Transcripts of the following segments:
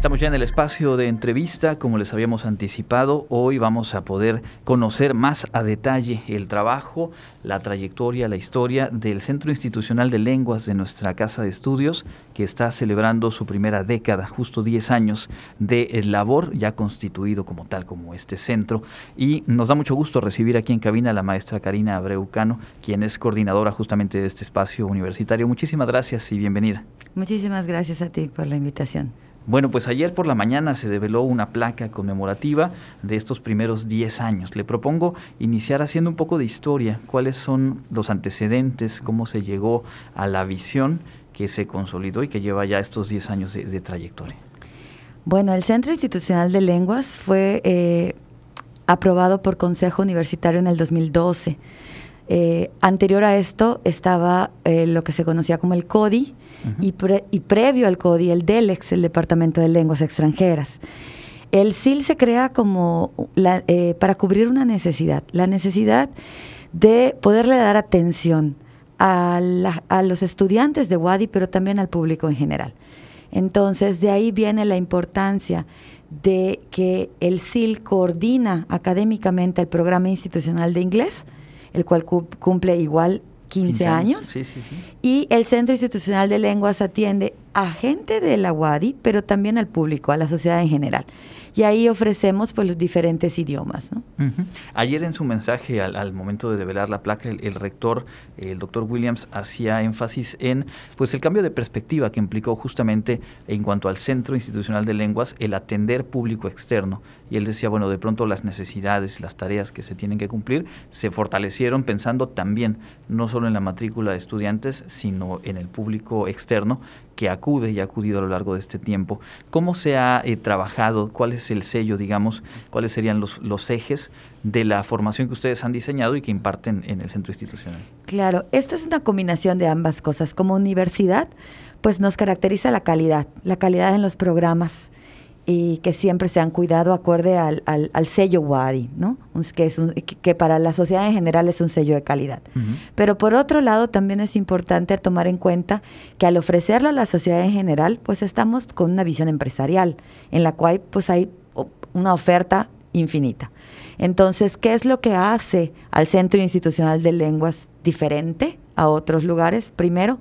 Estamos ya en el espacio de entrevista, como les habíamos anticipado. Hoy vamos a poder conocer más a detalle el trabajo, la trayectoria, la historia del Centro Institucional de Lenguas de nuestra Casa de Estudios, que está celebrando su primera década, justo 10 años de labor, ya constituido como tal, como este centro. Y nos da mucho gusto recibir aquí en cabina a la maestra Karina Abreucano, quien es coordinadora justamente de este espacio universitario. Muchísimas gracias y bienvenida. Muchísimas gracias a ti por la invitación. Bueno, pues ayer por la mañana se develó una placa conmemorativa de estos primeros 10 años. Le propongo iniciar haciendo un poco de historia, cuáles son los antecedentes, cómo se llegó a la visión que se consolidó y que lleva ya estos 10 años de, trayectoria. Bueno, el Centro Institucional de Lenguas fue eh, aprobado por Consejo Universitario en el 2012. Eh, anterior a esto estaba eh, lo que se conocía como el CODI, y, previo al CODI, el DELEX, el Departamento de Lenguas Extranjeras. El SIL se crea como eh, para cubrir una necesidad, la necesidad de poderle dar atención a, los estudiantes de WADI, pero también al público en general. Entonces, de ahí viene la importancia de que el SIL coordina académicamente el programa institucional de inglés, el cual cumple igual 15, años. Y el Centro Institucional de Lenguas atiende a gente de la UADI, pero también al público, a la sociedad en general y ahí ofrecemos pues los diferentes idiomas. ¿no? Ayer en su mensaje al, momento de develar la placa, el, rector, el doctor Williams, hacía énfasis en pues el cambio de perspectiva que implicó justamente en cuanto al Centro Institucional de Lenguas el atender público externo. Y él decía, bueno, de pronto las necesidades, las tareas que se tienen que cumplir se fortalecieron pensando también no solo en la matrícula de estudiantes, sino en el público externo que acude y ha acudido a lo largo de este tiempo. ¿Cómo se ha eh, trabajado? ¿Cuál es el sello, digamos? ¿Cuáles serían los, los ejes de la formación que ustedes han diseñado y que imparten en el centro institucional? Claro, esta es una combinación de ambas cosas. Como universidad, pues nos caracteriza la calidad, la calidad en los programas y que siempre se han cuidado acorde al, al, sello WADI, ¿no? Que, es que para la sociedad en general es un sello de calidad. Pero por otro lado, también es importante tomar en cuenta que al ofrecerlo a la sociedad en general, pues estamos con una visión empresarial, en la cual pues hay una oferta infinita. Entonces, ¿qué es lo que hace al Centro Institucional de Lenguas diferente a otros lugares? Primero,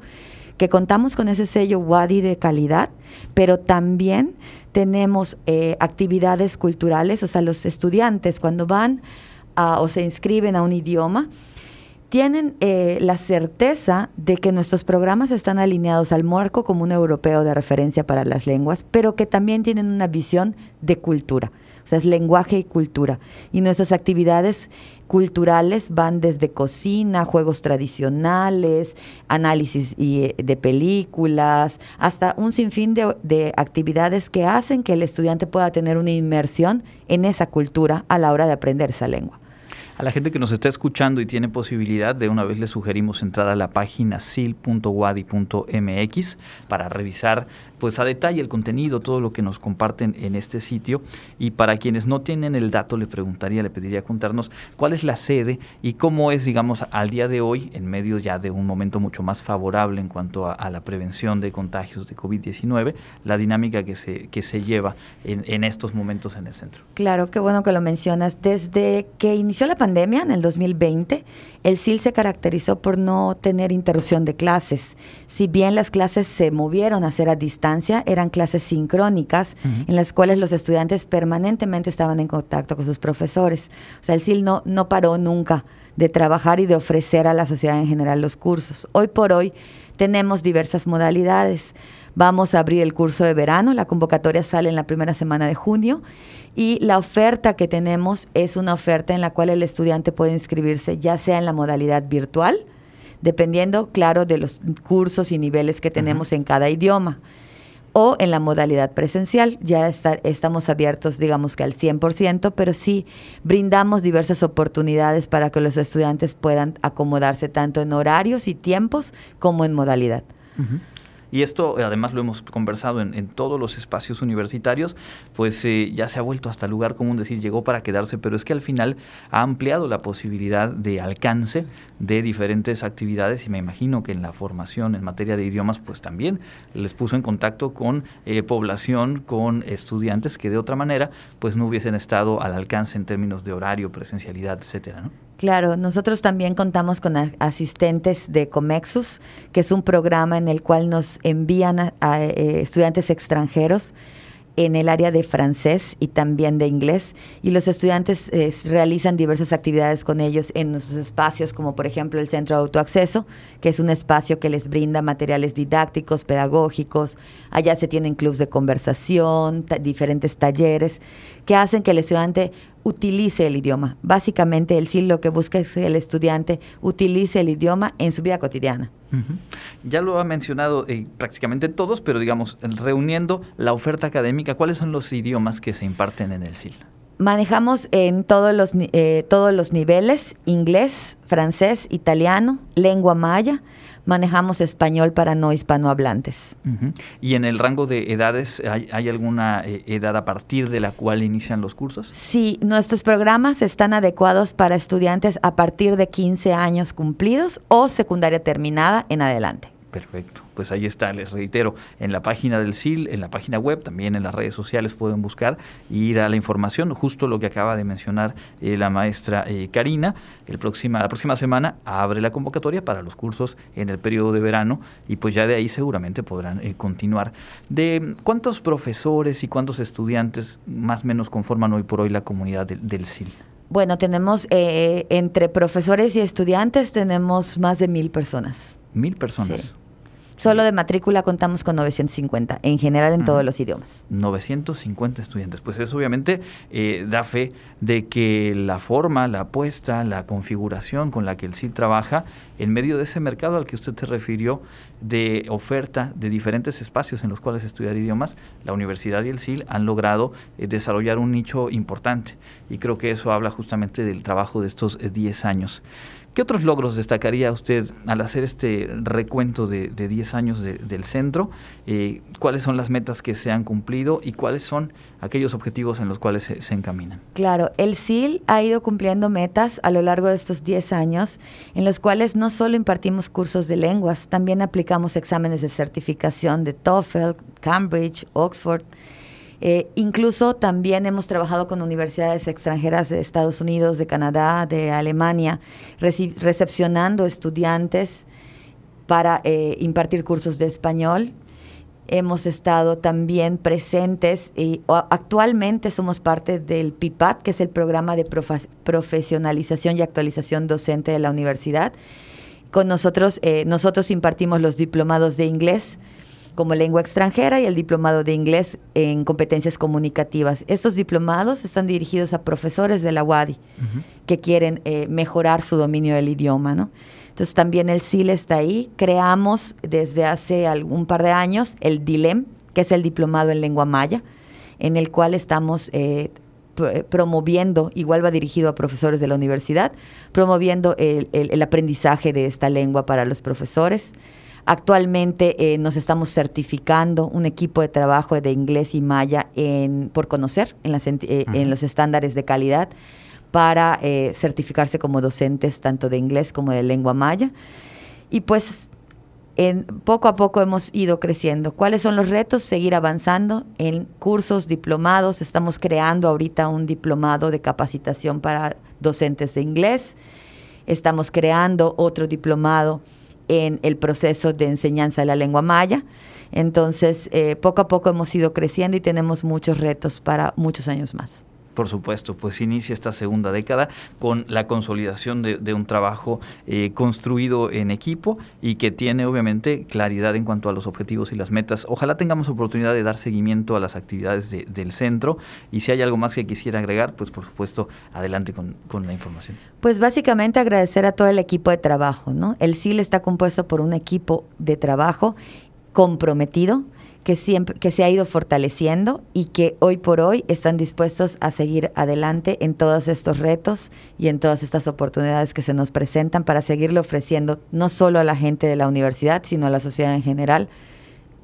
que contamos con ese sello WADI de calidad, pero también tenemos eh, actividades culturales, o sea, los estudiantes cuando van o se inscriben a un idioma, tienen eh, la certeza de que nuestros programas están alineados al marco común europeo de referencia para las lenguas, pero que también tienen una visión de cultura, sea, es lenguaje y cultura. Y nuestras actividades culturales van desde cocina, juegos tradicionales, análisis eh, de películas, hasta un sinfín de, de actividades que hacen que el estudiante pueda tener una inmersión en esa cultura a la hora de aprender esa lengua. A la gente que nos está escuchando y tiene posibilidad, de una vez le sugerimos entrar a la página sil.wadi.mx para revisar pues a detalle el contenido, todo lo que nos comparten en este sitio. Y para quienes no tienen el dato, le preguntaría, le pediría contarnos cuál es la sede y cómo es, digamos, al día de hoy, en medio ya de un momento mucho más favorable en cuanto a, la prevención de contagios de COVID-19, la dinámica que se, que se lleva en, en estos momentos en el centro. Claro, qué bueno que lo mencionas. Desde que inició la pandemia en el 2020, el CIL se caracterizó por no tener interrupción de clases. Si bien las clases se movieron a ser a distancia, eran clases sincrónicas en las cuales los estudiantes permanentemente estaban en contacto con sus profesores. O sea, el SIL no, no paró nunca de trabajar y de ofrecer a la sociedad en general los cursos. Hoy por hoy tenemos diversas modalidades. Vamos a abrir el curso de verano, la convocatoria sale en la primera semana de junio y la oferta que tenemos es una oferta en la cual el estudiante puede inscribirse ya sea en la modalidad virtual, dependiendo, claro, de los cursos y niveles que tenemos en cada idioma o en la modalidad presencial. Ya estamos abiertos, digamos que al 100%, pero sí brindamos diversas oportunidades para que los estudiantes puedan acomodarse tanto en horarios y tiempos como en modalidad. Y esto, además, lo hemos conversado en, todos los espacios universitarios, pues eh, ya se ha vuelto hasta lugar común decir llegó para quedarse, pero es que al final ha ampliado la posibilidad de alcance de diferentes actividades y me imagino que en la formación en materia de idiomas, pues también les puso en contacto con eh, población, con estudiantes que de otra manera, pues no hubiesen estado al alcance en términos de horario, presencialidad, etcétera, ¿no? Claro, nosotros también contamos con asistentes de Comexus, que es un programa en el cual nos envían a, eh, estudiantes extranjeros en el área de francés y también de inglés y los estudiantes eh, realizan diversas actividades con ellos en nuestros espacios como por ejemplo el Centro de Autoacceso, que es un espacio que les brinda materiales didácticos, pedagógicos, allá se tienen clubes de conversación, diferentes talleres que hacen que el estudiante utilice el idioma. Básicamente el sí lo que busca es que el estudiante utilice el idioma en su vida cotidiana. Ya lo ha mencionado eh, prácticamente todos, pero digamos, reuniendo la oferta académica, ¿cuáles son los idiomas que se imparten en el SIL? Manejamos en todos los, eh, todos los niveles, inglés, francés, italiano, lengua maya, manejamos español para no hispanohablantes. ¿Y en el rango de edades hay, alguna eh, edad a partir de la cual inician los cursos? Sí, nuestros programas están adecuados para estudiantes a partir de 15 años cumplidos o secundaria terminada en adelante. Perfecto. Pues ahí está, les reitero, en la página del SIL, en la página web, también en las redes sociales pueden buscar y ir a la información, justo lo que acaba de mencionar eh, la maestra eh, Karina. El próxima, la próxima semana abre la convocatoria para los cursos en el periodo de verano y pues ya de ahí seguramente podrán eh, continuar. ¿De cuántos profesores y cuántos estudiantes más o menos conforman hoy por hoy la comunidad del, SIL? Bueno, tenemos entre profesores y estudiantes tenemos más de mil personas. Mil personas. Solo de matrícula contamos con 950, en general en todos los idiomas. 950 estudiantes. Pues eso obviamente eh, da fe de que la forma, la apuesta, la configuración con la que el CIL trabaja en medio de ese mercado al que usted se refirió de oferta de diferentes espacios en los cuales estudiar idiomas, la universidad y el CIL han logrado eh, desarrollar un nicho importante. Y creo que eso habla justamente del trabajo de estos 10 eh, años. ¿Qué otros logros destacaría usted al hacer este recuento de, 10 años del centro? Eh, ¿Cuáles son las metas que se han cumplido y cuáles son aquellos objetivos en los cuales se, encaminan? Claro, el CIL ha ido cumpliendo metas a lo largo de estos 10 años, en los cuales no solo impartimos cursos de lenguas, también aplicamos exámenes de certificación de TOEFL, Cambridge, Oxford. Eh, incluso también hemos trabajado con universidades extranjeras de Estados Unidos, de Canadá, de Alemania, recepcionando estudiantes para eh, impartir cursos de español. Hemos estado también presentes y actualmente somos parte del PIPAT, que es el programa de profesionalización y actualización docente de la universidad. Con nosotros, eh, nosotros impartimos los diplomados de inglés, como lengua extranjera y el diplomado de inglés en competencias comunicativas. Estos diplomados están dirigidos a profesores de la UADI que quieren eh, mejorar su dominio del idioma, ¿no? Entonces también el CIL está ahí. Creamos desde hace algún par de años el DILEM, que es el diplomado en lengua maya, en el cual estamos eh, promoviendo, igual va dirigido a profesores de la universidad, promoviendo el aprendizaje de esta lengua para los profesores. Actualmente eh, nos estamos certificando un equipo de trabajo de inglés y maya en, por conocer en, eh, en los estándares de calidad para eh, certificarse como docentes tanto de inglés como de lengua maya. Y pues en, poco a poco hemos ido creciendo. ¿Cuáles son los retos? Seguir avanzando en cursos, diplomados. Estamos creando ahorita un diplomado de capacitación para docentes de inglés. Estamos creando otro diplomado en el proceso de enseñanza de la lengua maya. Entonces, eh, poco a poco hemos ido creciendo y tenemos muchos retos para muchos años más. Por supuesto, pues inicia esta segunda década con la consolidación de, un trabajo eh, construido en equipo y que tiene obviamente claridad en cuanto a los objetivos y las metas. Ojalá tengamos oportunidad de dar seguimiento a las actividades del centro y si hay algo más que quisiera agregar, pues por supuesto, adelante con, con la información. Pues básicamente agradecer a todo el equipo de trabajo, ¿no? El CIL está compuesto por un equipo de trabajo comprometido, que, siempre, que se ha ido fortaleciendo y que hoy por hoy están dispuestos a seguir adelante en todos estos retos y en todas estas oportunidades que se nos presentan para seguirle ofreciendo no solo a la gente de la universidad, sino a la sociedad en general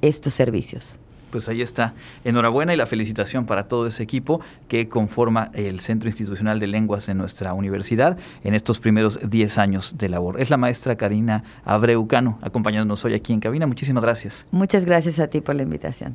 estos servicios pues ahí está. Enhorabuena y la felicitación para todo ese equipo que conforma el Centro Institucional de Lenguas de nuestra universidad en estos primeros 10 años de labor. Es la maestra Karina Abreucano acompañándonos hoy aquí en cabina. Muchísimas gracias. Muchas gracias a ti por la invitación.